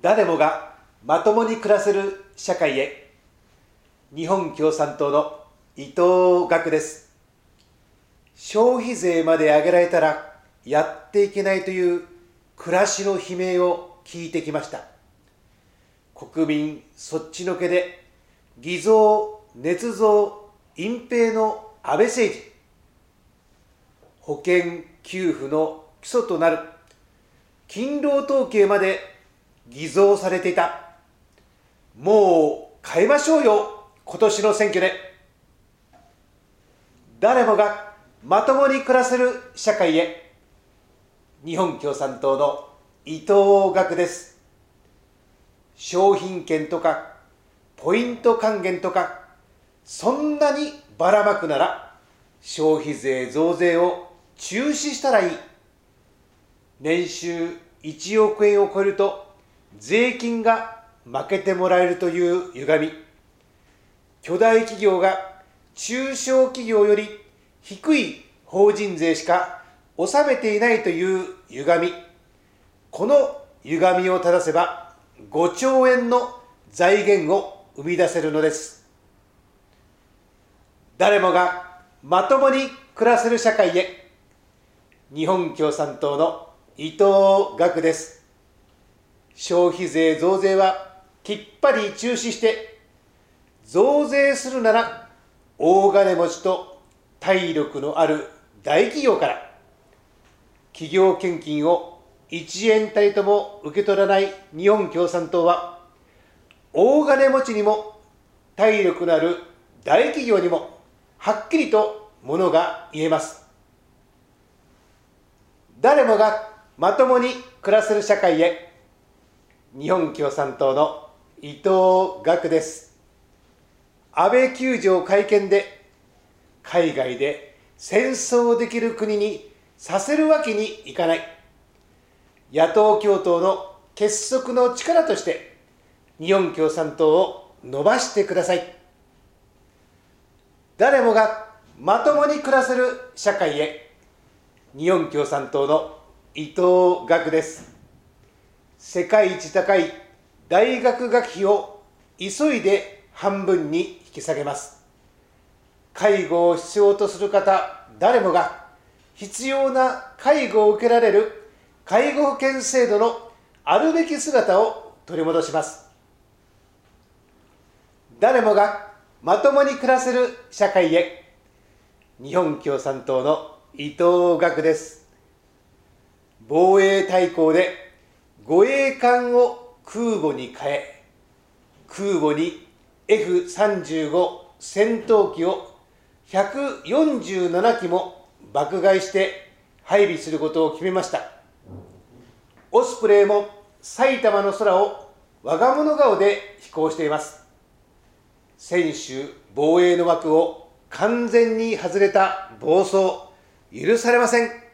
誰もがまともに暮らせる社会へ。日本共産党の伊藤学です。消費税まで上げられたらやっていけないという暮らしの悲鳴を聞いてきました。国民そっちのけで偽造捏造隠蔽の安倍政治。保険給付の基礎となる勤労統計まで偽造されていた。もう変えましょうよ、今年の選挙で。誰もがまともに暮らせる社会へ。日本共産党の伊藤学です。商品券とか、ポイント還元とか、そんなにばらまくなら、消費税増税を中止したらいい。年収1億円を超えると税金が負けてもらえるという歪み。巨大企業が中小企業より低い法人税しか納めていないという歪み。この歪みを正せば5兆円の財源を生み出せるのです。誰もがまともに暮らせる社会へ。日本共産党の伊藤学です。消費税増税はきっぱり中止して増税するなら大金持ちと体力のある大企業から企業献金を1円たりとも受け取らない日本共産党は大金持ちにも体力のある大企業にもはっきりとものが言えます。誰もがまともに暮らせる社会へ日本共産党の伊藤岳です。安倍球場会見で海外で戦争できる国にさせるわけにいかない。野党共闘の結束の力として日本共産党を伸ばしてください。誰もがまともに暮らせる社会へ日本共産党の伊藤岳です。世界一高い大学学費を急いで半分に引き下げます。介護を必要とする方誰もが必要な介護を受けられる介護保険制度のあるべき姿を取り戻します。誰もがまともに暮らせる社会へ日本共産党の伊藤学です。防衛大綱で護衛艦を空母に変え空母に F35 戦闘機を147機も爆買いして配備することを決めました。オスプレイも埼玉の空を我が物顔で飛行しています。専守防衛の枠を完全に外れた暴走許されません。